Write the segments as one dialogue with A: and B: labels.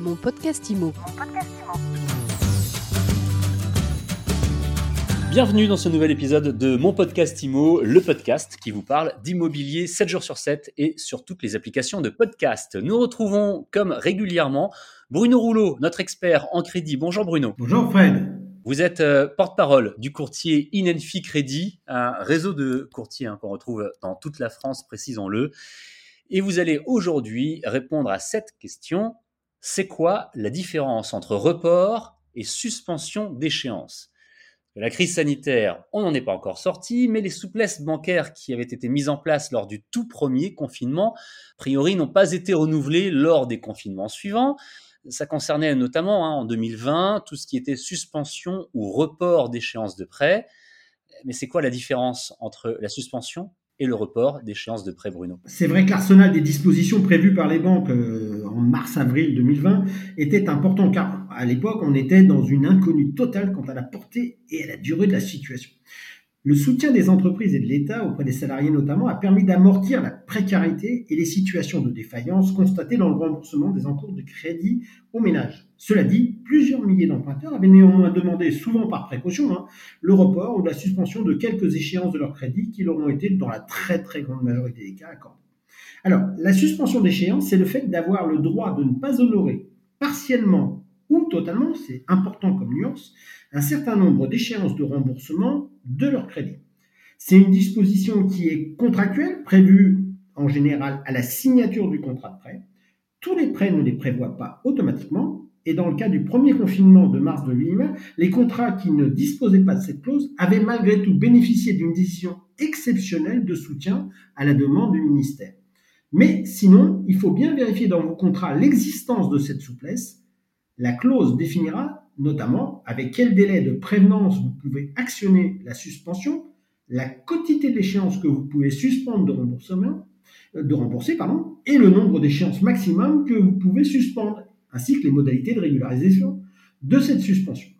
A: Mon podcast IMO.
B: Bienvenue dans ce nouvel épisode de mon podcast IMO, le podcast qui vous parle d'immobilier 7 jours sur 7 et sur toutes les applications de podcast. Nous retrouvons comme régulièrement Bruno Rouleau, notre expert en crédit. Bonjour Bruno.
C: Bonjour Fred.
B: Vous êtes euh, porte-parole du courtier Inenfi Crédit, un réseau de courtiers hein, qu'on retrouve dans toute la France, précisons-le. Et vous allez aujourd'hui répondre à cette question. C'est quoi la différence entre report et suspension d'échéance? La crise sanitaire, on n'en est pas encore sorti, mais les souplesses bancaires qui avaient été mises en place lors du tout premier confinement, a priori, n'ont pas été renouvelées lors des confinements suivants. Ça concernait notamment hein, en 2020 tout ce qui était suspension ou report d'échéance de prêt. Mais c'est quoi la différence entre la suspension et le report d'échéance de prêt, Bruno?
C: C'est vrai que l'arsenal des dispositions prévues par les banques euh, mars-avril 2020 était important car à l'époque, on était dans une inconnue totale quant à la portée et à la durée de la situation. Le soutien des entreprises et de l'État auprès des salariés notamment a permis d'amortir la précarité et les situations de défaillance constatées dans le remboursement des encours de crédit aux ménages. Cela dit, plusieurs milliers d'emprunteurs avaient néanmoins demandé, souvent par précaution, hein, le report ou la suspension de quelques échéances de leur crédit qui leur ont été, dans la très très grande majorité des cas, accordées. Alors, la suspension d'échéance, c'est le fait d'avoir le droit de ne pas honorer partiellement ou totalement, c'est important comme nuance, un certain nombre d'échéances de remboursement de leur crédit. C'est une disposition qui est contractuelle, prévue en général à la signature du contrat de prêt. Tous les prêts ne les prévoient pas automatiquement, et dans le cas du premier confinement de mars 2020, les contrats qui ne disposaient pas de cette clause avaient malgré tout bénéficié d'une décision exceptionnelle de soutien à la demande du ministère. Mais sinon, il faut bien vérifier dans vos contrats l'existence de cette souplesse. La clause définira notamment avec quel délai de prévenance vous pouvez actionner la suspension, la quantité d'échéances que vous pouvez suspendre de remboursement, euh, de rembourser, pardon, et le nombre d'échéances maximum que vous pouvez suspendre, ainsi que les modalités de régularisation de cette suspension.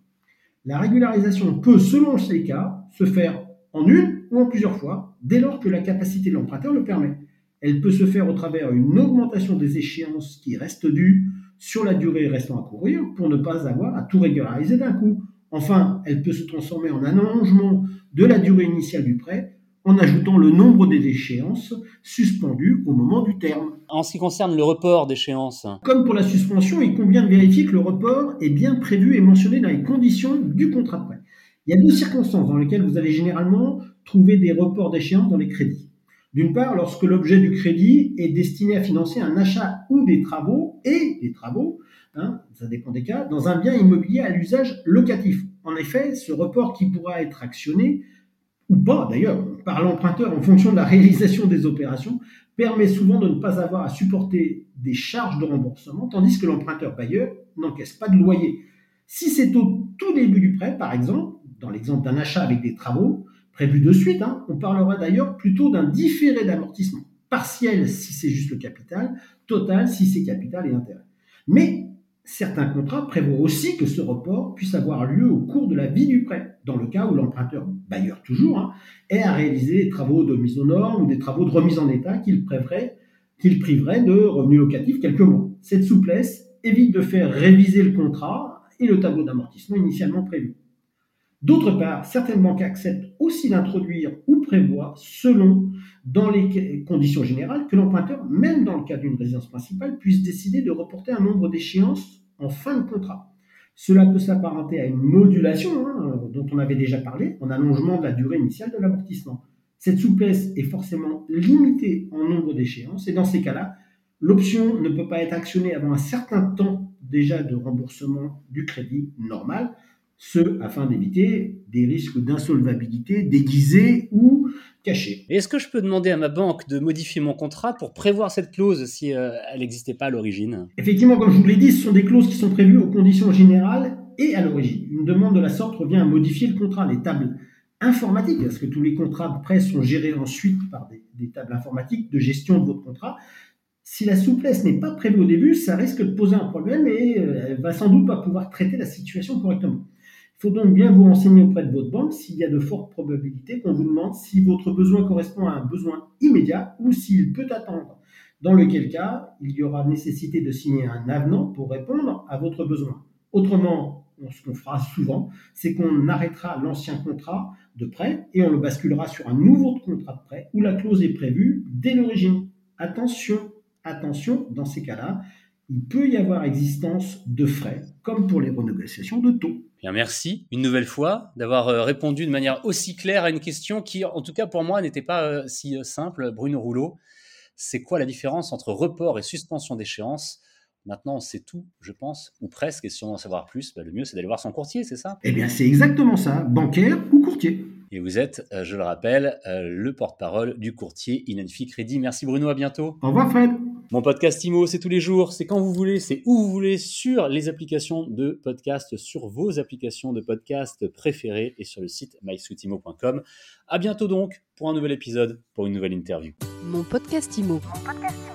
C: La régularisation peut, selon ces cas, se faire en une ou en plusieurs fois, dès lors que la capacité de l'emprunteur le permet. Elle peut se faire au travers d'une augmentation des échéances qui restent dues sur la durée restant à courir pour ne pas avoir à tout régulariser d'un coup. Enfin, elle peut se transformer en un allongement de la durée initiale du prêt en ajoutant le nombre des échéances suspendues au moment du terme.
B: En ce qui concerne le report d'échéance
C: Comme pour la suspension, il convient de vérifier que le report est bien prévu et mentionné dans les conditions du contrat de prêt. Il y a deux circonstances dans lesquelles vous allez généralement trouver des reports d'échéance dans les crédits. D'une part, lorsque l'objet du crédit est destiné à financer un achat ou des travaux, et des travaux, hein, ça dépend des cas, dans un bien immobilier à l'usage locatif. En effet, ce report qui pourra être actionné, ou pas d'ailleurs, par l'emprunteur en fonction de la réalisation des opérations, permet souvent de ne pas avoir à supporter des charges de remboursement, tandis que l'emprunteur bailleur n'encaisse pas de loyer. Si c'est au tout début du prêt, par exemple, dans l'exemple d'un achat avec des travaux, prévu de suite. Hein. On parlera d'ailleurs plutôt d'un différé d'amortissement, partiel si c'est juste le capital, total si c'est capital et intérêt. Mais certains contrats prévoient aussi que ce report puisse avoir lieu au cours de la vie du prêt, dans le cas où l'emprunteur, bailleur toujours, hein, est à réaliser des travaux de mise aux normes ou des travaux de remise en état qu'il qu'il priverait de revenus locatifs quelques mois. Cette souplesse évite de faire réviser le contrat et le tableau d'amortissement initialement prévu. D'autre part, certaines banques acceptent aussi d'introduire ou prévoient, selon, dans les conditions générales, que l'emprunteur, même dans le cas d'une résidence principale, puisse décider de reporter un nombre d'échéances en fin de contrat. Cela peut s'apparenter à une modulation, hein, dont on avait déjà parlé, en allongement de la durée initiale de l'amortissement. Cette souplesse est forcément limitée en nombre d'échéances, et dans ces cas-là, l'option ne peut pas être actionnée avant un certain temps déjà de remboursement du crédit normal, ce afin d'éviter des risques d'insolvabilité déguisés ou cachés.
B: Est-ce que je peux demander à ma banque de modifier mon contrat pour prévoir cette clause si euh, elle n'existait pas à l'origine?
C: Effectivement, comme je vous l'ai dit, ce sont des clauses qui sont prévues aux conditions générales et à l'origine. Une demande de la sorte revient à modifier le contrat. Les tables informatiques, parce que tous les contrats de prêt sont gérés ensuite par des, des tables informatiques de gestion de votre contrat, si la souplesse n'est pas prévue au début, ça risque de poser un problème et euh, elle va sans doute pas pouvoir traiter la situation correctement. Il faut donc bien vous renseigner auprès de votre banque s'il y a de fortes probabilités qu'on vous demande si votre besoin correspond à un besoin immédiat ou s'il peut attendre. dans lequel cas il y aura nécessité de signer un avenant pour répondre à votre besoin. Autrement, ce qu'on fera souvent, c'est qu'on arrêtera l'ancien contrat de prêt et on le basculera sur un nouveau contrat de prêt où la clause est prévue dès l'origine. Attention, attention, dans ces cas-là, il peut y avoir existence de frais, comme pour les renégociations de taux.
B: Bien, merci une nouvelle fois d'avoir euh, répondu de manière aussi claire à une question qui, en tout cas pour moi, n'était pas euh, si euh, simple. Bruno Rouleau, c'est quoi la différence entre report et suspension d'échéance? Maintenant, on sait tout, je pense, ou presque, et si on veut en savoir plus, bah, le mieux c'est d'aller voir son courtier, c'est ça?
C: Eh bien, c'est exactement ça, bancaire ou courtier.
B: Et vous êtes, je le rappelle, le porte-parole du courtier Inenfi Crédit. Merci Bruno, à bientôt.
C: Au revoir Fred.
B: Mon podcast IMO, c'est tous les jours, c'est quand vous voulez, c'est où vous voulez, sur les applications de podcast, sur vos applications de podcast préférées et sur le site mysweetimo.com. À bientôt donc pour un nouvel épisode, pour une nouvelle interview.
A: Mon podcast IMO. Mon podcast IMO.